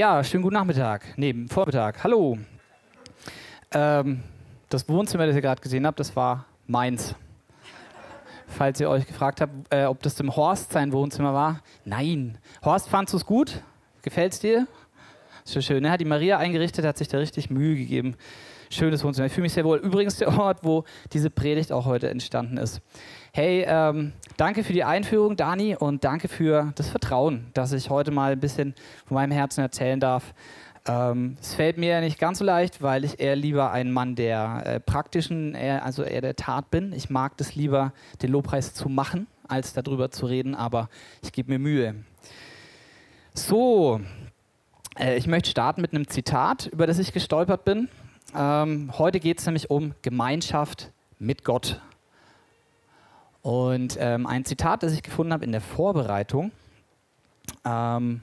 Ja, schönen guten Nachmittag. Nee, Vormittag. Hallo. Ähm, das Wohnzimmer, das ihr gerade gesehen habt, das war meins. Falls ihr euch gefragt habt, äh, ob das dem Horst sein Wohnzimmer war. Nein. Horst, fandest du es gut? Gefällt es dir? Ist schon schön. Er hat die Maria eingerichtet, hat sich da richtig Mühe gegeben. Schönes Wohnzimmer. Ich fühle mich sehr wohl. Übrigens der Ort, wo diese Predigt auch heute entstanden ist. Hey, ähm, danke für die Einführung, Dani, und danke für das Vertrauen, dass ich heute mal ein bisschen von meinem Herzen erzählen darf. Ähm, es fällt mir nicht ganz so leicht, weil ich eher lieber ein Mann der äh, praktischen, eher, also eher der Tat bin. Ich mag das lieber, den Lobpreis zu machen, als darüber zu reden, aber ich gebe mir Mühe. So, äh, ich möchte starten mit einem Zitat, über das ich gestolpert bin. Ähm, heute geht es nämlich um Gemeinschaft mit Gott. Und ähm, ein Zitat, das ich gefunden habe in der Vorbereitung ähm,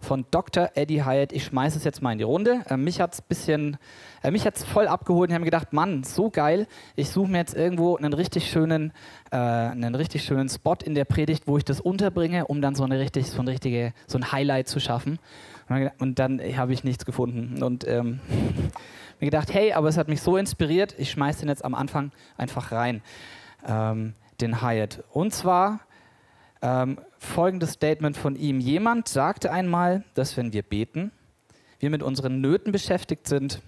von Dr. Eddie Hyatt. Ich schmeiße es jetzt mal in die Runde. Äh, mich hat es bisschen, äh, mich hat's voll abgeholt ich habe mir gedacht, Mann, so geil. Ich suche mir jetzt irgendwo einen richtig schönen, äh, einen richtig schönen Spot in der Predigt, wo ich das unterbringe, um dann so eine richtig, so ein richtige, so ein Highlight zu schaffen. Und dann habe ich nichts gefunden und ähm, mir gedacht, hey, aber es hat mich so inspiriert. Ich schmeiße den jetzt am Anfang einfach rein. Ähm, den Hyatt. Und zwar ähm, folgendes Statement von ihm. Jemand sagte einmal, dass wenn wir beten, wir mit unseren Nöten beschäftigt sind.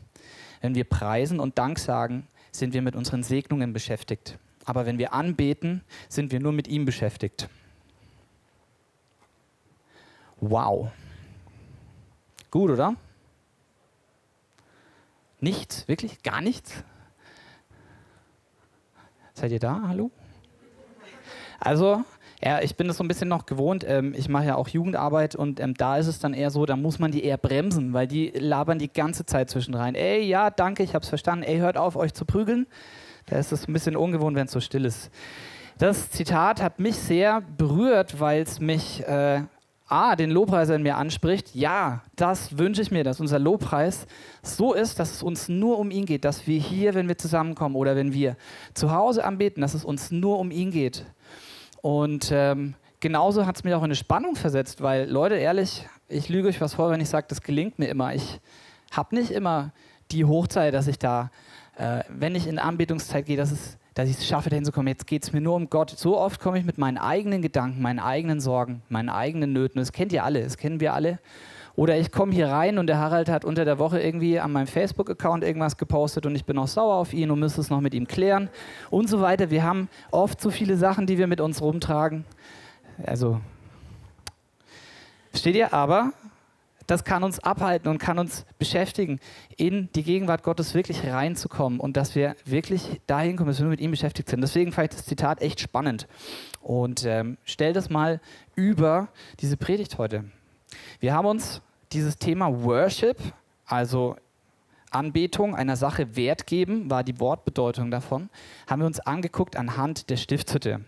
Wenn wir preisen und Dank sagen, sind wir mit unseren Segnungen beschäftigt. Aber wenn wir anbeten, sind wir nur mit ihm beschäftigt. Wow. Gut, oder? Nichts, wirklich? Gar nichts? Seid ihr da? Hallo? Also, ja, ich bin das so ein bisschen noch gewohnt. Ähm, ich mache ja auch Jugendarbeit und ähm, da ist es dann eher so, da muss man die eher bremsen, weil die labern die ganze Zeit zwischen rein. Ey, ja, danke, ich hab's verstanden. Ey, hört auf, euch zu prügeln. Da ist es ein bisschen ungewohnt, wenn es so still ist. Das Zitat hat mich sehr berührt, weil es mich äh, A, den Lobpreiser in mir anspricht. Ja, das wünsche ich mir, dass unser Lobpreis so ist, dass es uns nur um ihn geht, dass wir hier, wenn wir zusammenkommen oder wenn wir zu Hause anbeten, dass es uns nur um ihn geht. Und ähm, genauso hat es mich auch in eine Spannung versetzt, weil Leute, ehrlich, ich lüge euch was vor, wenn ich sage, das gelingt mir immer. Ich habe nicht immer die Hochzeit, dass ich da, äh, wenn ich in Anbetungszeit gehe, dass, dass ich es schaffe, dahin zu kommen. Jetzt geht es mir nur um Gott. So oft komme ich mit meinen eigenen Gedanken, meinen eigenen Sorgen, meinen eigenen Nöten. Das kennt ihr alle, das kennen wir alle. Oder ich komme hier rein und der Harald hat unter der Woche irgendwie an meinem Facebook-Account irgendwas gepostet und ich bin auch sauer auf ihn und müsste es noch mit ihm klären und so weiter. Wir haben oft so viele Sachen, die wir mit uns rumtragen. Also, versteht ihr? Aber das kann uns abhalten und kann uns beschäftigen, in die Gegenwart Gottes wirklich reinzukommen und dass wir wirklich dahin kommen, dass wir nur mit ihm beschäftigt sind. Deswegen fand ich das Zitat echt spannend. Und ähm, stell das mal über diese Predigt heute. Wir haben uns dieses Thema Worship, also Anbetung einer Sache Wert geben, war die Wortbedeutung davon, haben wir uns angeguckt anhand der Stiftshütte.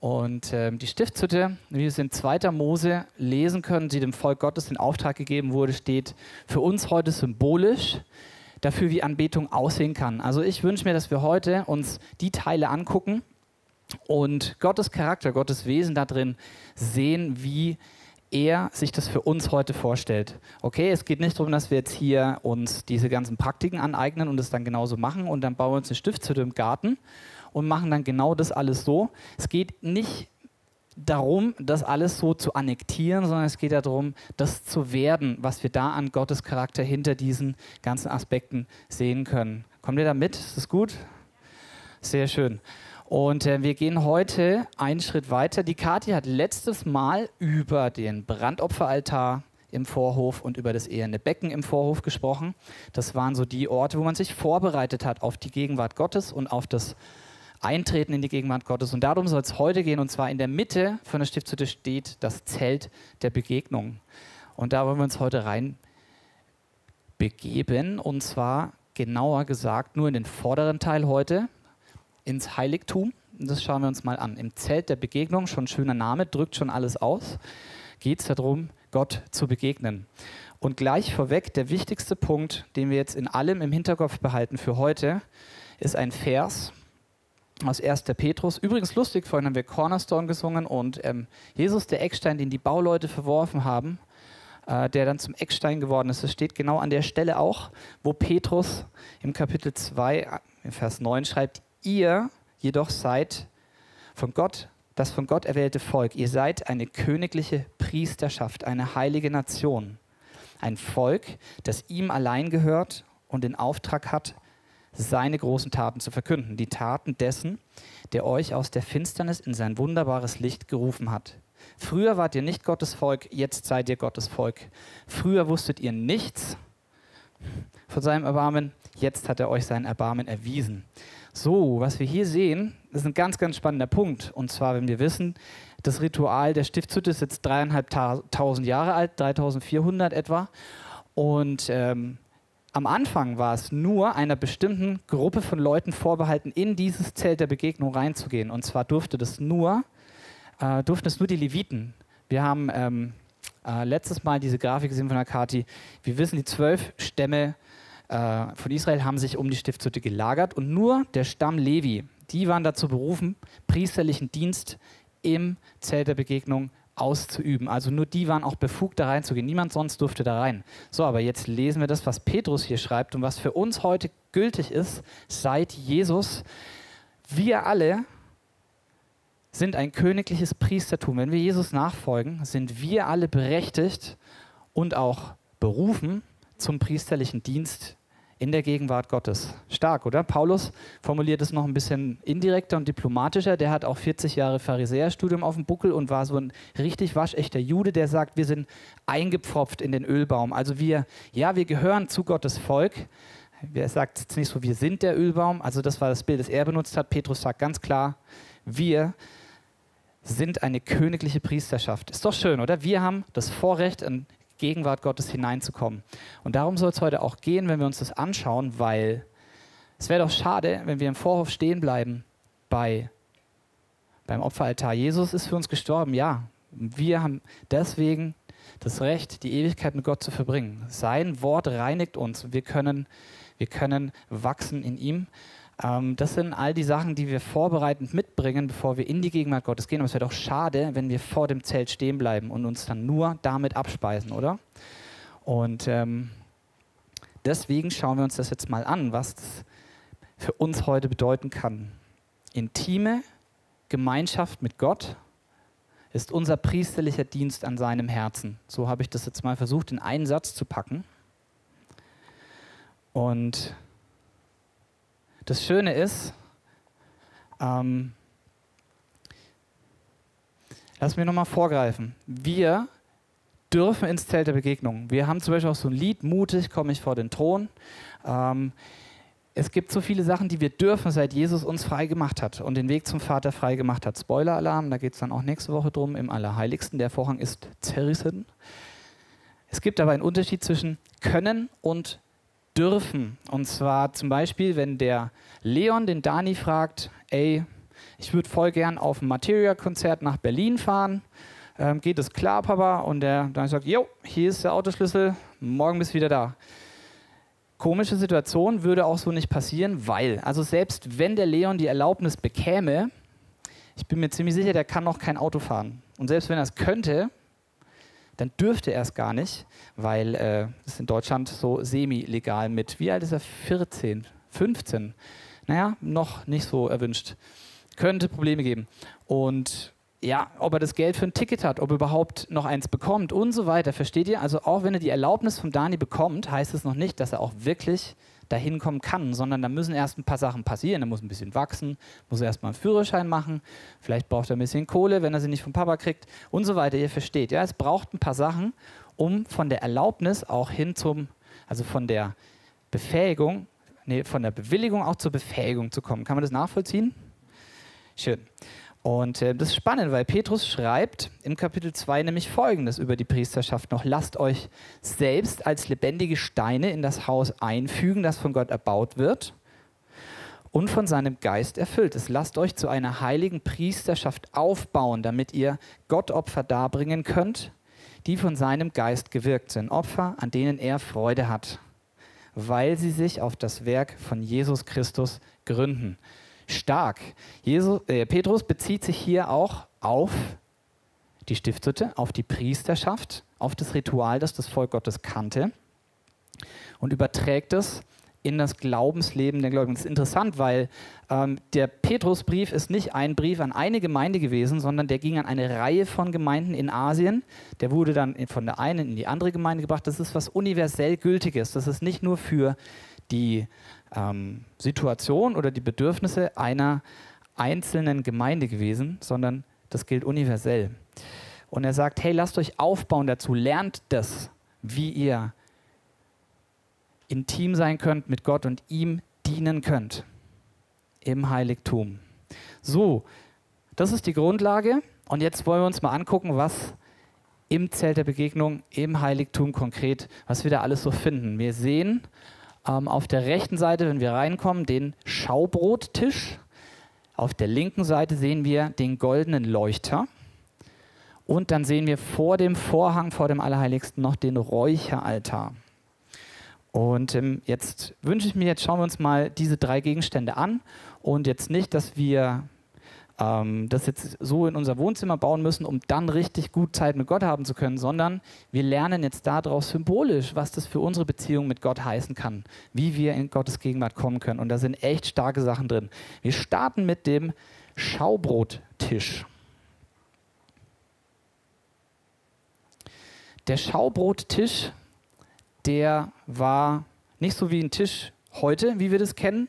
Und äh, die Stiftshütte, wie wir es in 2. Mose lesen können, die dem Volk Gottes in Auftrag gegeben wurde, steht für uns heute symbolisch dafür, wie Anbetung aussehen kann. Also ich wünsche mir, dass wir heute uns die Teile angucken und Gottes Charakter, Gottes Wesen da drin sehen, wie er sich das für uns heute vorstellt. Okay, es geht nicht darum, dass wir jetzt hier uns diese ganzen Praktiken aneignen und es dann genauso machen und dann bauen wir uns eine Stiftshütte im Garten und machen dann genau das alles so. Es geht nicht darum, das alles so zu annektieren, sondern es geht darum, das zu werden, was wir da an Gottes Charakter hinter diesen ganzen Aspekten sehen können. Kommt ihr da mit? Ist das gut? Sehr schön. Und äh, wir gehen heute einen Schritt weiter. Die Kathi hat letztes Mal über den Brandopferaltar im Vorhof und über das eherne Becken im Vorhof gesprochen. Das waren so die Orte, wo man sich vorbereitet hat auf die Gegenwart Gottes und auf das Eintreten in die Gegenwart Gottes. Und darum soll es heute gehen. Und zwar in der Mitte von der Stiftshütte steht das Zelt der Begegnung. Und da wollen wir uns heute rein begeben. Und zwar genauer gesagt nur in den vorderen Teil heute ins Heiligtum. Das schauen wir uns mal an. Im Zelt der Begegnung, schon schöner Name, drückt schon alles aus, geht es darum, Gott zu begegnen. Und gleich vorweg, der wichtigste Punkt, den wir jetzt in allem im Hinterkopf behalten für heute, ist ein Vers aus 1. Petrus. Übrigens lustig, vorhin haben wir Cornerstone gesungen und ähm, Jesus, der Eckstein, den die Bauleute verworfen haben, äh, der dann zum Eckstein geworden ist. Das steht genau an der Stelle auch, wo Petrus im Kapitel 2, im Vers 9 schreibt, ihr jedoch seid von Gott, das von Gott erwählte Volk. Ihr seid eine königliche Priesterschaft, eine heilige Nation. Ein Volk, das ihm allein gehört und den Auftrag hat, seine großen Taten zu verkünden. Die Taten dessen, der euch aus der Finsternis in sein wunderbares Licht gerufen hat. Früher wart ihr nicht Gottes Volk, jetzt seid ihr Gottes Volk. Früher wusstet ihr nichts von seinem Erbarmen, jetzt hat er euch sein Erbarmen erwiesen. So, was wir hier sehen, ist ein ganz, ganz spannender Punkt. Und zwar, wenn wir wissen, das Ritual der Stiftshütte ist jetzt dreieinhalbtausend Jahre alt, 3400 etwa. Und ähm, am Anfang war es nur einer bestimmten Gruppe von Leuten vorbehalten, in dieses Zelt der Begegnung reinzugehen. Und zwar durfte das nur, äh, durften es nur die Leviten. Wir haben ähm, äh, letztes Mal diese Grafik gesehen von Akati. Wir wissen, die zwölf Stämme äh, von Israel haben sich um die Stiftshütte gelagert und nur der Stamm Levi, die waren dazu berufen, priesterlichen Dienst im Zelt der Begegnung auszuüben. Also nur die waren auch befugt, da reinzugehen. Niemand sonst durfte da rein. So, aber jetzt lesen wir das, was Petrus hier schreibt und was für uns heute gültig ist, seit Jesus. Wir alle sind ein königliches Priestertum. Wenn wir Jesus nachfolgen, sind wir alle berechtigt und auch berufen zum priesterlichen Dienst in der Gegenwart Gottes. Stark, oder? Paulus formuliert es noch ein bisschen indirekter und diplomatischer. Der hat auch 40 Jahre Pharisäerstudium auf dem Buckel und war so ein richtig waschechter Jude, der sagt, wir sind eingepfropft in den Ölbaum. Also wir, ja, wir gehören zu Gottes Volk. Er sagt jetzt nicht so, wir sind der Ölbaum. Also das war das Bild, das er benutzt hat. Petrus sagt ganz klar, wir sind eine königliche Priesterschaft. Ist doch schön, oder? Wir haben das Vorrecht, ein Gegenwart Gottes hineinzukommen. Und darum soll es heute auch gehen, wenn wir uns das anschauen, weil es wäre doch schade, wenn wir im Vorhof stehen bleiben bei, beim Opferaltar. Jesus ist für uns gestorben, ja. Wir haben deswegen das Recht, die Ewigkeit mit Gott zu verbringen. Sein Wort reinigt uns. Wir können, wir können wachsen in ihm. Ähm, das sind all die Sachen, die wir vorbereitend mitbringen, bevor wir in die Gegenwart Gottes gehen. Aber es wäre doch schade, wenn wir vor dem Zelt stehen bleiben und uns dann nur damit abspeisen, oder? Und ähm, deswegen schauen wir uns das jetzt mal an, was das für uns heute bedeuten kann. Intime Gemeinschaft mit Gott ist unser priesterlicher Dienst an seinem Herzen. So habe ich das jetzt mal versucht, in einen Satz zu packen. Und das Schöne ist, ähm, lass mich nochmal vorgreifen. Wir dürfen ins Zelt der Begegnung. Wir haben zum Beispiel auch so ein Lied, mutig komme ich vor den Thron. Ähm, es gibt so viele Sachen, die wir dürfen, seit Jesus uns frei gemacht hat und den Weg zum Vater frei gemacht hat. Spoiler-Alarm, da geht es dann auch nächste Woche drum, im Allerheiligsten. Der Vorhang ist zerrissen. Es gibt aber einen Unterschied zwischen können und dürfen. Und zwar zum Beispiel, wenn der Leon den Dani fragt, ey, ich würde voll gern auf ein Materia-Konzert nach Berlin fahren. Ähm, geht es klar, Papa? Und der Dani sagt, jo, hier ist der Autoschlüssel, morgen bist du wieder da. Komische Situation würde auch so nicht passieren, weil, also selbst wenn der Leon die Erlaubnis bekäme, ich bin mir ziemlich sicher, der kann noch kein Auto fahren. Und selbst wenn er es könnte, dann dürfte er es gar nicht, weil äh, es in Deutschland so semi-legal mit, wie alt ist er? 14, 15. Naja, noch nicht so erwünscht. Könnte Probleme geben. Und ja, ob er das Geld für ein Ticket hat, ob er überhaupt noch eins bekommt und so weiter. Versteht ihr? Also auch wenn er die Erlaubnis von Dani bekommt, heißt es noch nicht, dass er auch wirklich dahin kommen kann, sondern da müssen erst ein paar Sachen passieren. Er muss ein bisschen wachsen, muss erst mal einen Führerschein machen, vielleicht braucht er ein bisschen Kohle, wenn er sie nicht vom Papa kriegt und so weiter. Ihr versteht, ja, es braucht ein paar Sachen, um von der Erlaubnis auch hin zum, also von der Befähigung, nee, von der Bewilligung auch zur Befähigung zu kommen. Kann man das nachvollziehen? Schön. Und äh, das ist spannend, weil Petrus schreibt im Kapitel 2 nämlich Folgendes über die Priesterschaft noch. Lasst euch selbst als lebendige Steine in das Haus einfügen, das von Gott erbaut wird und von seinem Geist erfüllt ist. Lasst euch zu einer heiligen Priesterschaft aufbauen, damit ihr Gott Opfer darbringen könnt, die von seinem Geist gewirkt sind. Opfer, an denen er Freude hat, weil sie sich auf das Werk von Jesus Christus gründen stark. Jesus, äh, Petrus bezieht sich hier auch auf die Stiftshütte, auf die Priesterschaft, auf das Ritual, das das Volk Gottes kannte und überträgt es in das Glaubensleben der Gläubigen. Das ist interessant, weil ähm, der Petrusbrief ist nicht ein Brief an eine Gemeinde gewesen, sondern der ging an eine Reihe von Gemeinden in Asien. Der wurde dann von der einen in die andere Gemeinde gebracht. Das ist was universell Gültiges. Das ist nicht nur für die ähm, Situation oder die Bedürfnisse einer einzelnen Gemeinde gewesen, sondern das gilt universell. Und er sagt, hey, lasst euch aufbauen dazu, lernt das, wie ihr intim sein könnt mit Gott und ihm dienen könnt im Heiligtum. So, das ist die Grundlage. Und jetzt wollen wir uns mal angucken, was im Zelt der Begegnung, im Heiligtum konkret, was wir da alles so finden. Wir sehen ähm, auf der rechten Seite, wenn wir reinkommen, den Schaubrottisch. Auf der linken Seite sehen wir den goldenen Leuchter. Und dann sehen wir vor dem Vorhang, vor dem Allerheiligsten, noch den Räucheraltar. Und ähm, jetzt wünsche ich mir, jetzt schauen wir uns mal diese drei Gegenstände an und jetzt nicht, dass wir ähm, das jetzt so in unser Wohnzimmer bauen müssen, um dann richtig gut Zeit mit Gott haben zu können, sondern wir lernen jetzt daraus symbolisch, was das für unsere Beziehung mit Gott heißen kann, wie wir in Gottes Gegenwart kommen können. Und da sind echt starke Sachen drin. Wir starten mit dem Schaubrottisch. Der Schaubrottisch der war nicht so wie ein Tisch heute, wie wir das kennen.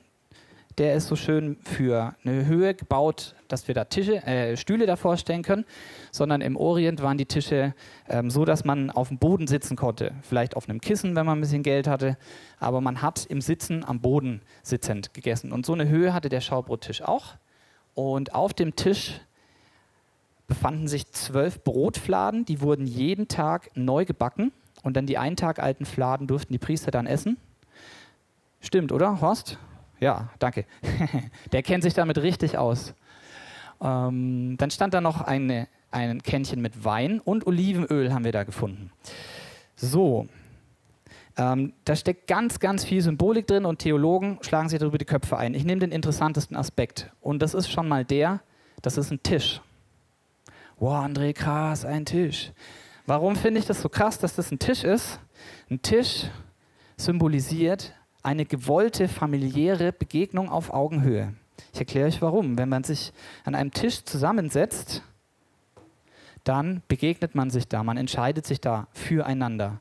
Der ist so schön für eine Höhe gebaut, dass wir da Tische, äh, Stühle davor stellen können, sondern im Orient waren die Tische ähm, so, dass man auf dem Boden sitzen konnte. Vielleicht auf einem Kissen, wenn man ein bisschen Geld hatte, aber man hat im Sitzen am Boden sitzend gegessen. Und so eine Höhe hatte der Schaubrottisch auch. Und auf dem Tisch befanden sich zwölf Brotfladen, die wurden jeden Tag neu gebacken und dann die einen Tag alten Fladen durften die Priester dann essen. Stimmt, oder, Horst? Ja, danke. Der kennt sich damit richtig aus. Ähm, dann stand da noch eine, ein Kännchen mit Wein und Olivenöl haben wir da gefunden. So, ähm, da steckt ganz, ganz viel Symbolik drin und Theologen schlagen sich darüber die Köpfe ein. Ich nehme den interessantesten Aspekt und das ist schon mal der, das ist ein Tisch. Wow, André, krass, ein Tisch. Warum finde ich das so krass, dass das ein Tisch ist? Ein Tisch symbolisiert eine gewollte familiäre Begegnung auf Augenhöhe. Ich erkläre euch warum. Wenn man sich an einem Tisch zusammensetzt, dann begegnet man sich da, man entscheidet sich da füreinander.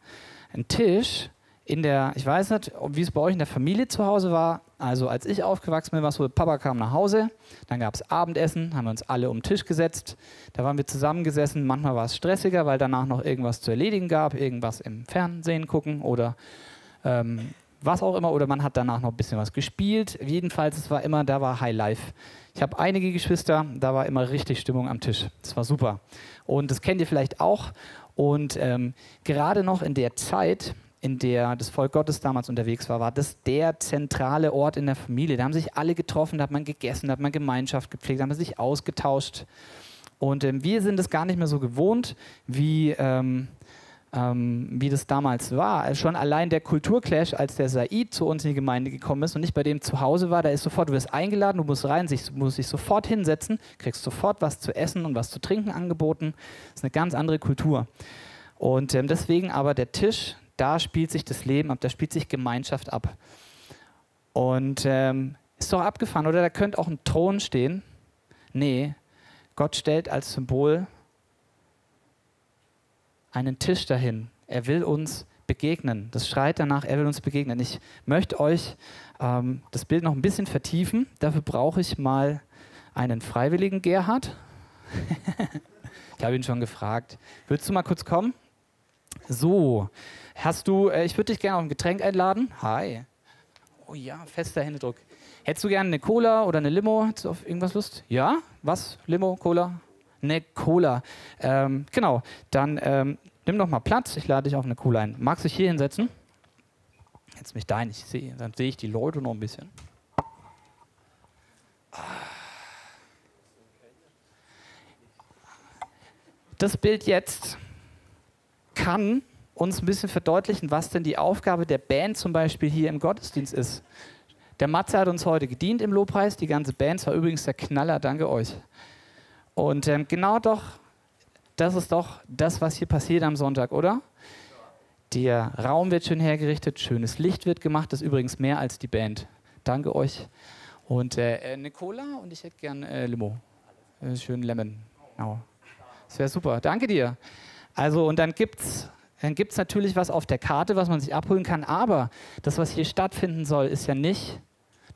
Ein Tisch in der, ich weiß nicht, wie es bei euch in der Familie zu Hause war. Also als ich aufgewachsen bin, war es so, Papa kam nach Hause, dann gab es Abendessen, haben wir uns alle um den Tisch gesetzt. Da waren wir zusammengesessen. Manchmal war es stressiger, weil danach noch irgendwas zu erledigen gab, irgendwas im Fernsehen gucken oder ähm, was auch immer. Oder man hat danach noch ein bisschen was gespielt. Jedenfalls, es war immer, da war High Life. Ich habe einige Geschwister, da war immer richtig Stimmung am Tisch. Das war super. Und das kennt ihr vielleicht auch. Und ähm, gerade noch in der Zeit, in der das Volk Gottes damals unterwegs war, war das der zentrale Ort in der Familie. Da haben sich alle getroffen, da hat man gegessen, da hat man Gemeinschaft gepflegt, da hat man sich ausgetauscht. Und ähm, wir sind es gar nicht mehr so gewohnt, wie, ähm, ähm, wie das damals war. Also schon allein der Kulturclash, als der Said zu uns in die Gemeinde gekommen ist und nicht bei dem zu Hause war, da ist sofort, du wirst eingeladen, du musst rein, sich, musst dich sofort hinsetzen, kriegst sofort was zu essen und was zu trinken angeboten. Das ist eine ganz andere Kultur. Und ähm, deswegen aber der Tisch, da spielt sich das Leben ab, da spielt sich Gemeinschaft ab. Und ähm, ist doch abgefahren, oder? Da könnte auch ein Thron stehen. Nee, Gott stellt als Symbol einen Tisch dahin. Er will uns begegnen. Das schreit danach, er will uns begegnen. Ich möchte euch ähm, das Bild noch ein bisschen vertiefen. Dafür brauche ich mal einen freiwilligen Gerhard. ich habe ihn schon gefragt. Würdest du mal kurz kommen? So, Hast du, äh, ich würde dich gerne auf ein Getränk einladen. Hi. Oh ja, fester Händedruck. Hättest du gerne eine Cola oder eine Limo? Hättest du auf irgendwas Lust? Ja? Was? Limo, Cola? Eine Cola. Ähm, genau. Dann ähm, nimm doch mal Platz. Ich lade dich auf eine Cola ein. Magst du dich hier hinsetzen? Jetzt mich da nicht sehen. Dann sehe ich die Leute noch ein bisschen. Das Bild jetzt kann uns ein bisschen verdeutlichen, was denn die Aufgabe der Band zum Beispiel hier im Gottesdienst ist. Der Matze hat uns heute gedient im Lobpreis, die ganze Band, war übrigens der Knaller, danke euch. Und ähm, genau doch das ist doch das, was hier passiert am Sonntag, oder? Der Raum wird schön hergerichtet, schönes Licht wird gemacht, das ist übrigens mehr als die Band. Danke euch. Und äh, eine Cola und ich hätte gern äh, Limo. Äh, schön Lemon. Genau. Das wäre super. Danke dir. Also, und dann gibt es dann gibt's natürlich was auf der Karte, was man sich abholen kann. Aber das, was hier stattfinden soll, ist ja nicht,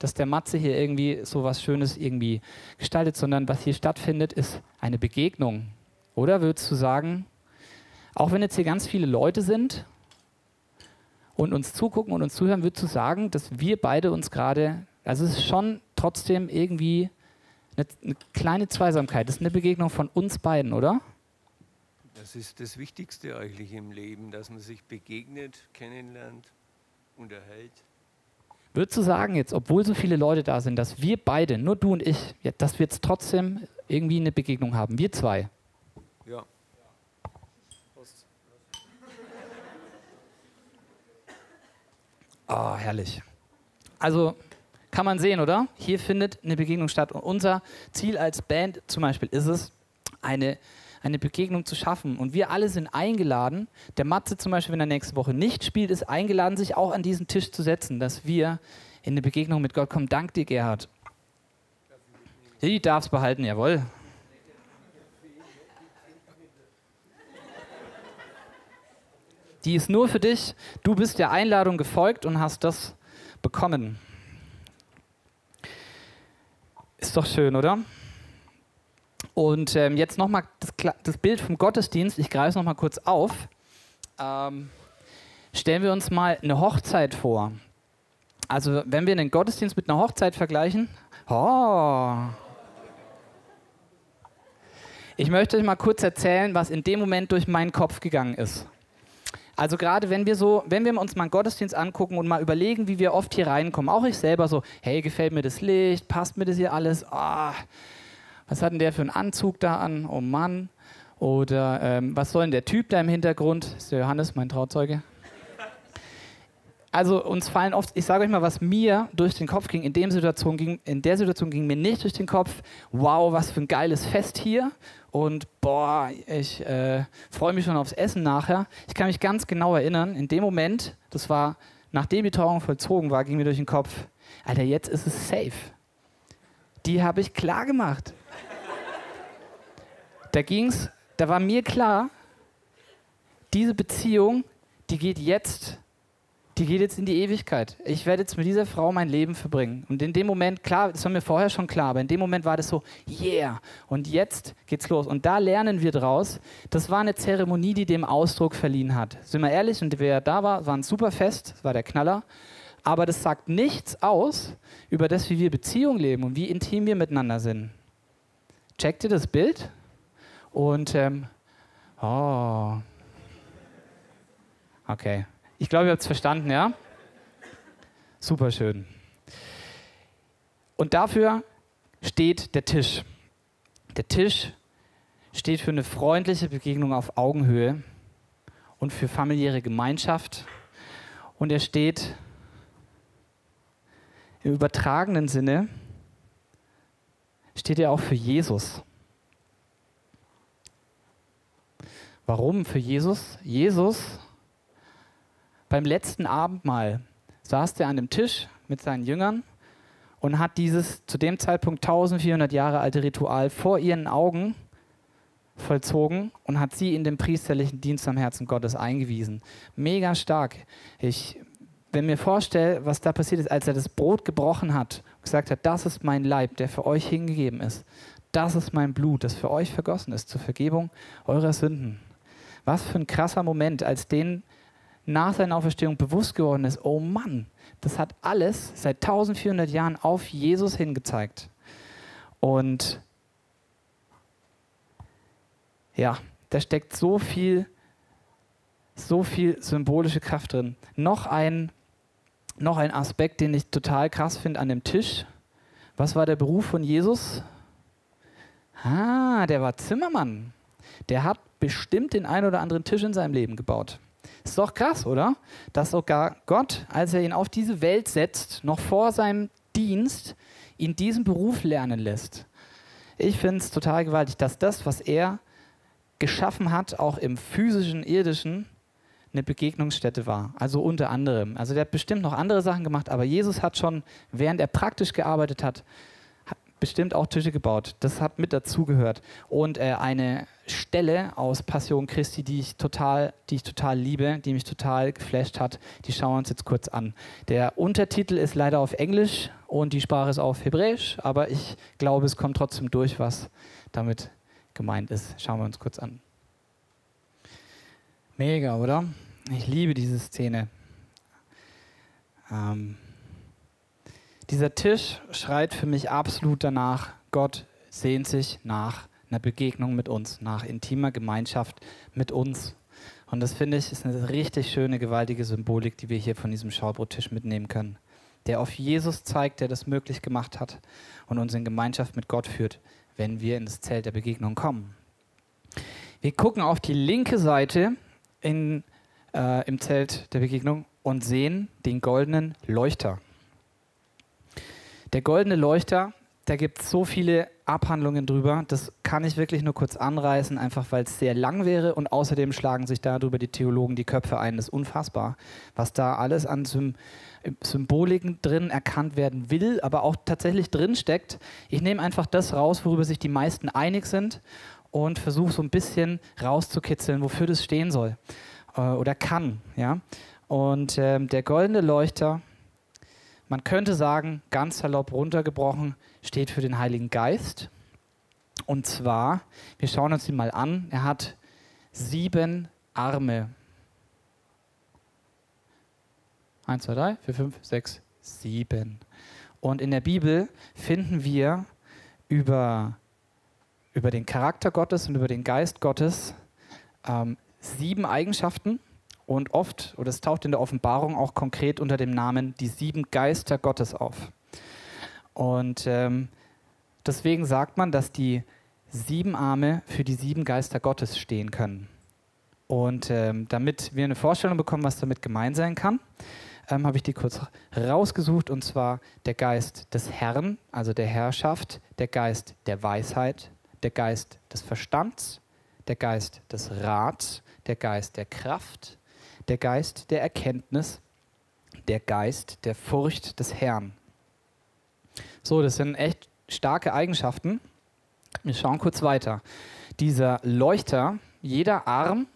dass der Matze hier irgendwie so was Schönes irgendwie gestaltet, sondern was hier stattfindet, ist eine Begegnung. Oder würdest du sagen, auch wenn jetzt hier ganz viele Leute sind und uns zugucken und uns zuhören, würdest du sagen, dass wir beide uns gerade, also es ist schon trotzdem irgendwie eine, eine kleine Zweisamkeit, das ist eine Begegnung von uns beiden, oder? Das ist das Wichtigste eigentlich im Leben, dass man sich begegnet, kennenlernt, unterhält. Würdest du sagen jetzt, obwohl so viele Leute da sind, dass wir beide, nur du und ich, dass wir jetzt trotzdem irgendwie eine Begegnung haben? Wir zwei. Ja. Oh, herrlich. Also kann man sehen, oder? Hier findet eine Begegnung statt. Und unser Ziel als Band zum Beispiel ist es, eine, eine Begegnung zu schaffen. Und wir alle sind eingeladen. Der Matze zum Beispiel, wenn er nächste Woche nicht spielt, ist eingeladen, sich auch an diesen Tisch zu setzen, dass wir in eine Begegnung mit Gott kommen. Dank dir, Gerhard. Die darfst behalten, jawohl. Die ist nur für dich. Du bist der Einladung gefolgt und hast das bekommen. Ist doch schön, oder? Und ähm, jetzt nochmal das, das Bild vom Gottesdienst. Ich greife es nochmal kurz auf. Ähm, stellen wir uns mal eine Hochzeit vor. Also, wenn wir einen Gottesdienst mit einer Hochzeit vergleichen. Oh. Ich möchte euch mal kurz erzählen, was in dem Moment durch meinen Kopf gegangen ist. Also gerade wenn wir so, wenn wir uns mal einen Gottesdienst angucken und mal überlegen, wie wir oft hier reinkommen, auch ich selber so, hey, gefällt mir das Licht, passt mir das hier alles, oh, was hat denn der für einen Anzug da an, oh Mann, oder ähm, was soll denn der Typ da im Hintergrund, ist der Johannes, mein Trauzeuge? Also uns fallen oft, ich sage euch mal, was mir durch den Kopf ging, in, dem Situation ging, in der Situation ging mir nicht durch den Kopf, wow, was für ein geiles Fest hier und boah, ich äh, freue mich schon aufs Essen nachher. Ich kann mich ganz genau erinnern, in dem Moment, das war, nachdem die Trauung vollzogen war, ging mir durch den Kopf, Alter, jetzt ist es safe. Die habe ich klar gemacht. Da ging's, da war mir klar, diese Beziehung, die geht jetzt die geht jetzt in die Ewigkeit. Ich werde jetzt mit dieser Frau mein Leben verbringen. Und in dem Moment, klar, das war mir vorher schon klar, aber in dem Moment war das so, yeah, und jetzt geht's los. Und da lernen wir draus, das war eine Zeremonie, die dem Ausdruck verliehen hat. Sind wir ehrlich, und wer da war, war ein super Fest, das war der Knaller. Aber das sagt nichts aus über das, wie wir Beziehung leben und wie intim wir miteinander sind. Checkt ihr das Bild? Und, ähm, oh, okay. Ich glaube, ihr habt es verstanden, ja? Super schön. Und dafür steht der Tisch. Der Tisch steht für eine freundliche Begegnung auf Augenhöhe und für familiäre Gemeinschaft. Und er steht im übertragenen Sinne, steht er auch für Jesus. Warum für Jesus? Jesus beim letzten Abendmahl saß er an dem Tisch mit seinen Jüngern und hat dieses zu dem Zeitpunkt 1400 Jahre alte Ritual vor ihren Augen vollzogen und hat sie in den priesterlichen Dienst am Herzen Gottes eingewiesen. Mega stark. Ich, wenn mir vorstelle, was da passiert ist, als er das Brot gebrochen hat und gesagt hat, das ist mein Leib, der für euch hingegeben ist. Das ist mein Blut, das für euch vergossen ist zur Vergebung eurer Sünden. Was für ein krasser Moment, als den nach seiner Auferstehung bewusst geworden ist, oh Mann, das hat alles seit 1400 Jahren auf Jesus hingezeigt. Und ja, da steckt so viel, so viel symbolische Kraft drin. Noch ein, noch ein Aspekt, den ich total krass finde an dem Tisch. Was war der Beruf von Jesus? Ah, der war Zimmermann. Der hat bestimmt den einen oder anderen Tisch in seinem Leben gebaut. Ist doch krass, oder? Dass sogar Gott, als er ihn auf diese Welt setzt, noch vor seinem Dienst, ihn diesen Beruf lernen lässt. Ich finde es total gewaltig, dass das, was er geschaffen hat, auch im physischen, irdischen, eine Begegnungsstätte war. Also unter anderem. Also der hat bestimmt noch andere Sachen gemacht, aber Jesus hat schon, während er praktisch gearbeitet hat, bestimmt auch Tische gebaut. Das hat mit dazugehört. Und äh, eine Stelle aus Passion Christi, die ich, total, die ich total liebe, die mich total geflasht hat, die schauen wir uns jetzt kurz an. Der Untertitel ist leider auf Englisch und die Sprache ist auf Hebräisch, aber ich glaube, es kommt trotzdem durch, was damit gemeint ist. Schauen wir uns kurz an. Mega, oder? Ich liebe diese Szene. Ähm, dieser Tisch schreit für mich absolut danach, Gott sehnt sich nach einer Begegnung mit uns, nach intimer Gemeinschaft mit uns. Und das finde ich ist eine richtig schöne, gewaltige Symbolik, die wir hier von diesem Schaubrottisch mitnehmen können. Der auf Jesus zeigt, der das möglich gemacht hat und uns in Gemeinschaft mit Gott führt, wenn wir in das Zelt der Begegnung kommen. Wir gucken auf die linke Seite in, äh, im Zelt der Begegnung und sehen den goldenen Leuchter. Der goldene Leuchter, da gibt es so viele Abhandlungen drüber. Das kann ich wirklich nur kurz anreißen, einfach weil es sehr lang wäre und außerdem schlagen sich darüber die Theologen die Köpfe ein. Das ist unfassbar, was da alles an Sym Symboliken drin erkannt werden will, aber auch tatsächlich drin steckt. Ich nehme einfach das raus, worüber sich die meisten einig sind und versuche so ein bisschen rauszukitzeln, wofür das stehen soll äh, oder kann. Ja? Und ähm, der goldene Leuchter man könnte sagen, ganz salopp runtergebrochen, steht für den Heiligen Geist. Und zwar, wir schauen uns ihn mal an, er hat sieben Arme. Eins, zwei, drei, vier, fünf, sechs, sieben. Und in der Bibel finden wir über, über den Charakter Gottes und über den Geist Gottes ähm, sieben Eigenschaften, und oft, oder es taucht in der Offenbarung auch konkret unter dem Namen die sieben Geister Gottes auf. Und ähm, deswegen sagt man, dass die sieben Arme für die sieben Geister Gottes stehen können. Und ähm, damit wir eine Vorstellung bekommen, was damit gemeint sein kann, ähm, habe ich die kurz rausgesucht. Und zwar der Geist des Herrn, also der Herrschaft, der Geist der Weisheit, der Geist des Verstands, der Geist des Rats, der Geist der Kraft, der Geist der Erkenntnis, der Geist der Furcht des Herrn. So, das sind echt starke Eigenschaften. Wir schauen kurz weiter. Dieser Leuchter, jeder Arm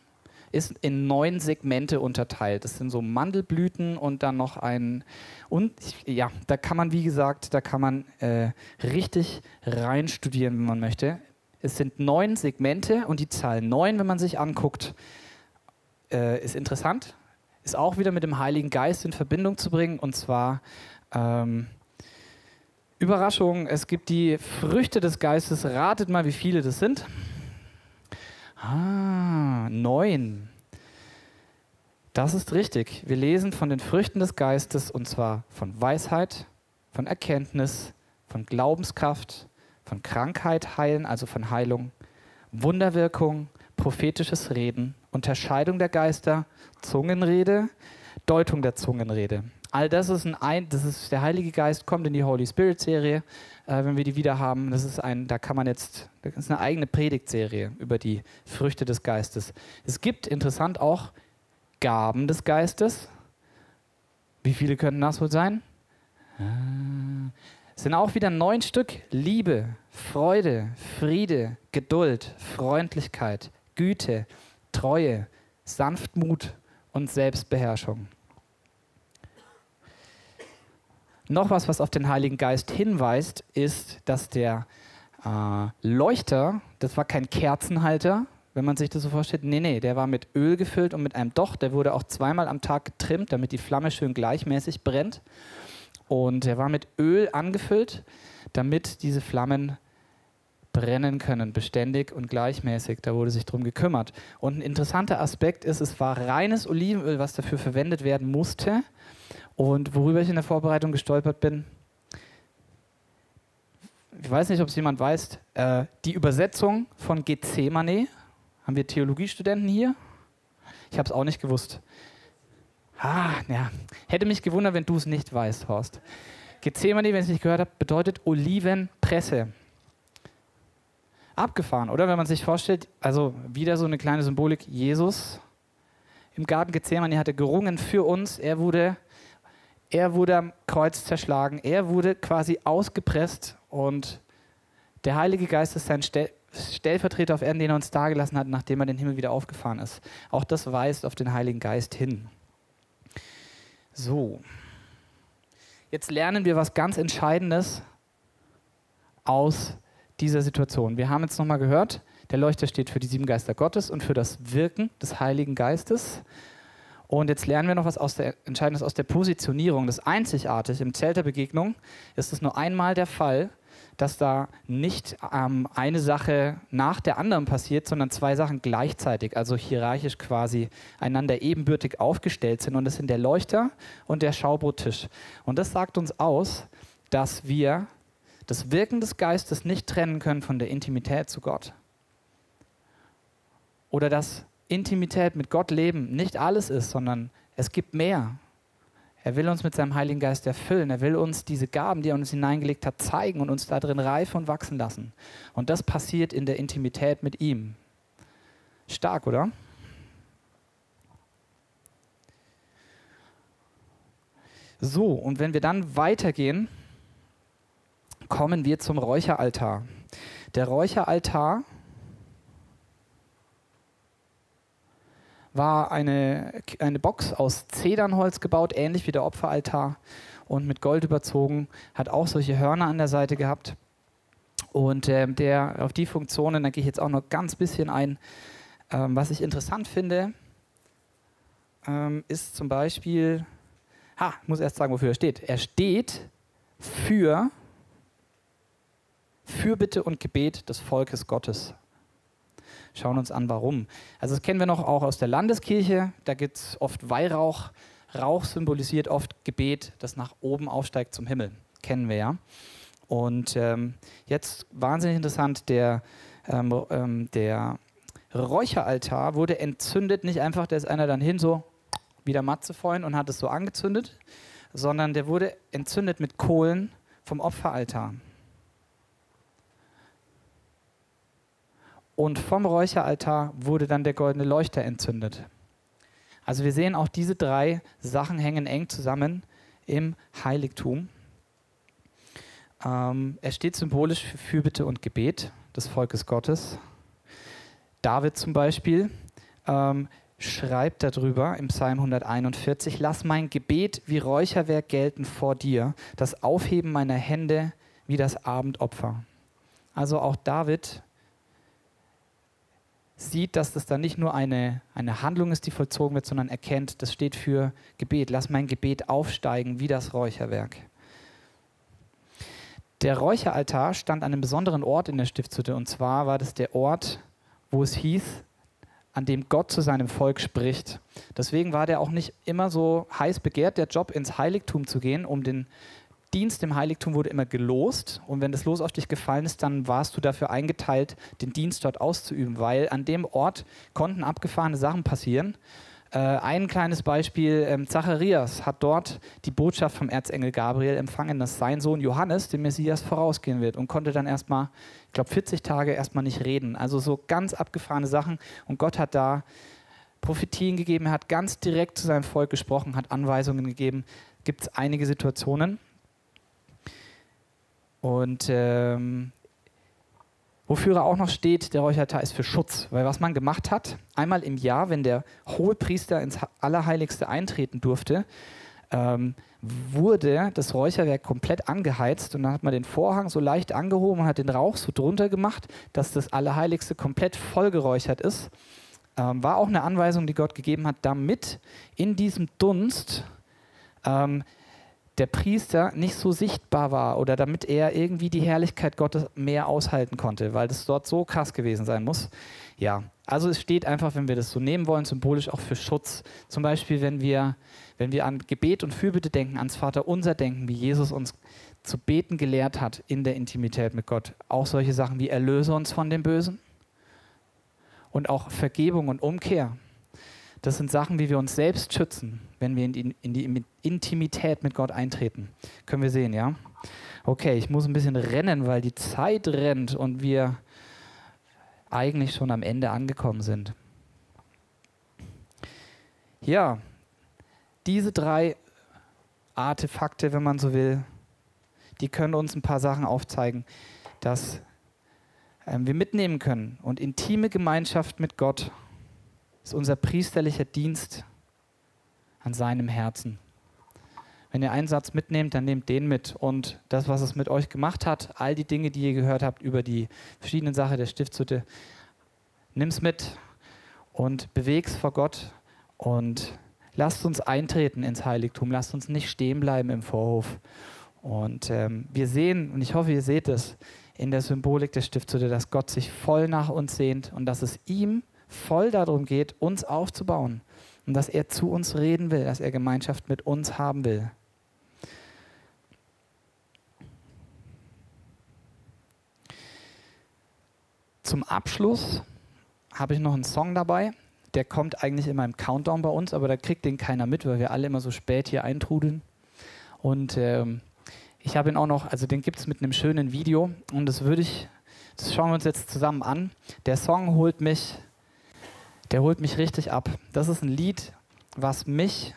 ist in neun Segmente unterteilt. Das sind so Mandelblüten und dann noch ein. Und ja, da kann man, wie gesagt, da kann man äh, richtig reinstudieren, wenn man möchte. Es sind neun Segmente und die Zahl neun, wenn man sich anguckt, äh, ist interessant, ist auch wieder mit dem Heiligen Geist in Verbindung zu bringen. Und zwar ähm, Überraschung, es gibt die Früchte des Geistes. Ratet mal, wie viele das sind. Ah, neun. Das ist richtig. Wir lesen von den Früchten des Geistes und zwar von Weisheit, von Erkenntnis, von Glaubenskraft, von Krankheit heilen, also von Heilung, Wunderwirkung, prophetisches Reden, Unterscheidung der Geister, Zungenrede, Deutung der Zungenrede. All das ist ein, das ist der Heilige Geist kommt in die Holy Spirit Serie, äh, wenn wir die wieder haben. Das ist ein, da kann man jetzt, das ist eine eigene Predigtserie über die Früchte des Geistes. Es gibt interessant auch Gaben des Geistes. Wie viele könnten das wohl sein? Es sind auch wieder neun Stück: Liebe, Freude, Friede, Geduld, Freundlichkeit, Güte, Treue, Sanftmut und Selbstbeherrschung. Noch was, was auf den Heiligen Geist hinweist, ist, dass der äh, Leuchter, das war kein Kerzenhalter, wenn man sich das so vorstellt. Nee, nee, der war mit Öl gefüllt und mit einem Docht. Der wurde auch zweimal am Tag getrimmt, damit die Flamme schön gleichmäßig brennt. Und er war mit Öl angefüllt, damit diese Flammen brennen können, beständig und gleichmäßig. Da wurde sich darum gekümmert. Und ein interessanter Aspekt ist, es war reines Olivenöl, was dafür verwendet werden musste. Und worüber ich in der Vorbereitung gestolpert bin, ich weiß nicht, ob es jemand weiß, äh, die Übersetzung von Gethsemane, haben wir Theologiestudenten hier? Ich habe es auch nicht gewusst. Ah, ja. Hätte mich gewundert, wenn du es nicht weißt, Horst. Gethsemane, wenn ich es nicht gehört habe, bedeutet Olivenpresse. Abgefahren, oder? Wenn man sich vorstellt, also wieder so eine kleine Symbolik, Jesus im Garten Gethsemane hatte gerungen für uns, er wurde, er wurde am Kreuz zerschlagen, er wurde quasi ausgepresst und der Heilige Geist ist sein Stell Stellvertreter auf Erden, den er uns dagelassen hat, nachdem er den Himmel wieder aufgefahren ist. Auch das weist auf den Heiligen Geist hin. So. Jetzt lernen wir was ganz Entscheidendes aus dieser Situation. Wir haben jetzt nochmal gehört, der Leuchter steht für die sieben Geister Gottes und für das Wirken des Heiligen Geistes. Und jetzt lernen wir noch was aus der, Entscheidendes aus der Positionierung. Das einzigartig im Zelt der Begegnung ist es nur einmal der Fall, dass da nicht ähm, eine Sache nach der anderen passiert, sondern zwei Sachen gleichzeitig, also hierarchisch quasi einander ebenbürtig aufgestellt sind. Und das sind der Leuchter und der Schaubrottisch. Und das sagt uns aus, dass wir das Wirken des Geistes nicht trennen können von der Intimität zu Gott. Oder dass Intimität mit Gott leben nicht alles ist, sondern es gibt mehr. Er will uns mit seinem Heiligen Geist erfüllen. Er will uns diese Gaben, die er uns hineingelegt hat, zeigen und uns darin reifen und wachsen lassen. Und das passiert in der Intimität mit ihm. Stark, oder? So, und wenn wir dann weitergehen, kommen wir zum Räucheraltar. Der Räucheraltar war eine, eine Box aus Zedernholz gebaut, ähnlich wie der Opferaltar und mit Gold überzogen, hat auch solche Hörner an der Seite gehabt. Und äh, der, auf die Funktionen, da gehe ich jetzt auch noch ganz bisschen ein. Ähm, was ich interessant finde, ähm, ist zum Beispiel, ha, muss erst sagen, wofür er steht. Er steht für Fürbitte und Gebet des Volkes Gottes. Schauen uns an, warum. Also das kennen wir noch auch aus der Landeskirche. Da gibt es oft Weihrauch. Rauch symbolisiert oft Gebet, das nach oben aufsteigt zum Himmel. Kennen wir ja. Und ähm, jetzt wahnsinnig interessant, der, ähm, ähm, der Räucheraltar wurde entzündet. Nicht einfach, da ist einer dann hin, so wieder Matze freuen und hat es so angezündet, sondern der wurde entzündet mit Kohlen vom Opferaltar. Und vom Räucheraltar wurde dann der goldene Leuchter entzündet. Also wir sehen auch diese drei Sachen hängen eng zusammen im Heiligtum. Ähm, er steht symbolisch für Fürbitte und Gebet des Volkes Gottes. David zum Beispiel ähm, schreibt darüber im Psalm 141, lass mein Gebet wie Räucherwerk gelten vor dir, das Aufheben meiner Hände wie das Abendopfer. Also auch David sieht, dass das dann nicht nur eine, eine Handlung ist, die vollzogen wird, sondern erkennt, das steht für Gebet. Lass mein Gebet aufsteigen wie das Räucherwerk. Der Räucheraltar stand an einem besonderen Ort in der Stiftshütte und zwar war das der Ort, wo es hieß, an dem Gott zu seinem Volk spricht. Deswegen war der auch nicht immer so heiß begehrt, der Job ins Heiligtum zu gehen, um den Dienst im Heiligtum wurde immer gelost und wenn das Los auf dich gefallen ist, dann warst du dafür eingeteilt, den Dienst dort auszuüben, weil an dem Ort konnten abgefahrene Sachen passieren. Äh, ein kleines Beispiel, ähm, Zacharias hat dort die Botschaft vom Erzengel Gabriel empfangen, dass sein Sohn Johannes dem Messias vorausgehen wird und konnte dann erstmal, ich glaube 40 Tage erstmal nicht reden. Also so ganz abgefahrene Sachen und Gott hat da Prophetien gegeben, er hat ganz direkt zu seinem Volk gesprochen, hat Anweisungen gegeben. Gibt es einige Situationen, und ähm, wofür er auch noch steht, der Räucheraltar ist für Schutz. Weil was man gemacht hat, einmal im Jahr, wenn der hohe Priester ins Allerheiligste eintreten durfte, ähm, wurde das Räucherwerk komplett angeheizt und dann hat man den Vorhang so leicht angehoben und hat den Rauch so drunter gemacht, dass das Allerheiligste komplett vollgeräuchert ist. Ähm, war auch eine Anweisung, die Gott gegeben hat, damit in diesem Dunst ähm, der Priester nicht so sichtbar war oder damit er irgendwie die Herrlichkeit Gottes mehr aushalten konnte, weil das dort so krass gewesen sein muss. Ja, also es steht einfach, wenn wir das so nehmen wollen, symbolisch auch für Schutz. Zum Beispiel, wenn wir, wenn wir an Gebet und Fürbitte denken, ans Vaterunser denken, wie Jesus uns zu beten gelehrt hat in der Intimität mit Gott. Auch solche Sachen wie Erlöse uns von dem Bösen und auch Vergebung und Umkehr. Das sind Sachen, wie wir uns selbst schützen, wenn wir in die, in die Intimität mit Gott eintreten. Können wir sehen, ja? Okay, ich muss ein bisschen rennen, weil die Zeit rennt und wir eigentlich schon am Ende angekommen sind. Ja, diese drei Artefakte, wenn man so will, die können uns ein paar Sachen aufzeigen, dass ähm, wir mitnehmen können. Und intime Gemeinschaft mit Gott ist unser priesterlicher Dienst an seinem Herzen. Wenn ihr einen Satz mitnehmt, dann nehmt den mit. Und das, was es mit euch gemacht hat, all die Dinge, die ihr gehört habt über die verschiedenen Sachen der Stiftshütte, nimm's mit und beweg's vor Gott und lasst uns eintreten ins Heiligtum. Lasst uns nicht stehen bleiben im Vorhof. Und ähm, wir sehen, und ich hoffe, ihr seht es in der Symbolik der Stiftshütte, dass Gott sich voll nach uns sehnt und dass es ihm voll darum geht, uns aufzubauen und dass er zu uns reden will, dass er Gemeinschaft mit uns haben will. Zum Abschluss habe ich noch einen Song dabei. Der kommt eigentlich immer im Countdown bei uns, aber da kriegt den keiner mit, weil wir alle immer so spät hier eintrudeln. Und ähm, ich habe ihn auch noch, also den gibt es mit einem schönen Video und das würde ich, das schauen wir uns jetzt zusammen an. Der Song holt mich, der holt mich richtig ab. Das ist ein Lied, was mich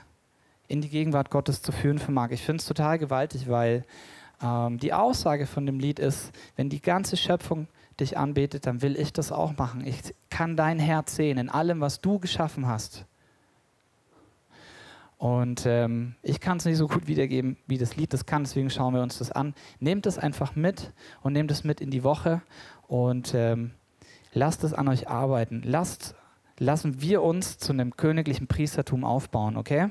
in die Gegenwart Gottes zu führen vermag. Ich finde es total gewaltig, weil ähm, die Aussage von dem Lied ist, wenn die ganze Schöpfung dich anbetet, dann will ich das auch machen. Ich kann dein Herz sehen in allem, was du geschaffen hast. Und ähm, ich kann es nicht so gut wiedergeben, wie das Lied das kann, deswegen schauen wir uns das an. Nehmt es einfach mit und nehmt es mit in die Woche und ähm, lasst es an euch arbeiten. Lasst, lassen wir uns zu einem königlichen Priestertum aufbauen, okay?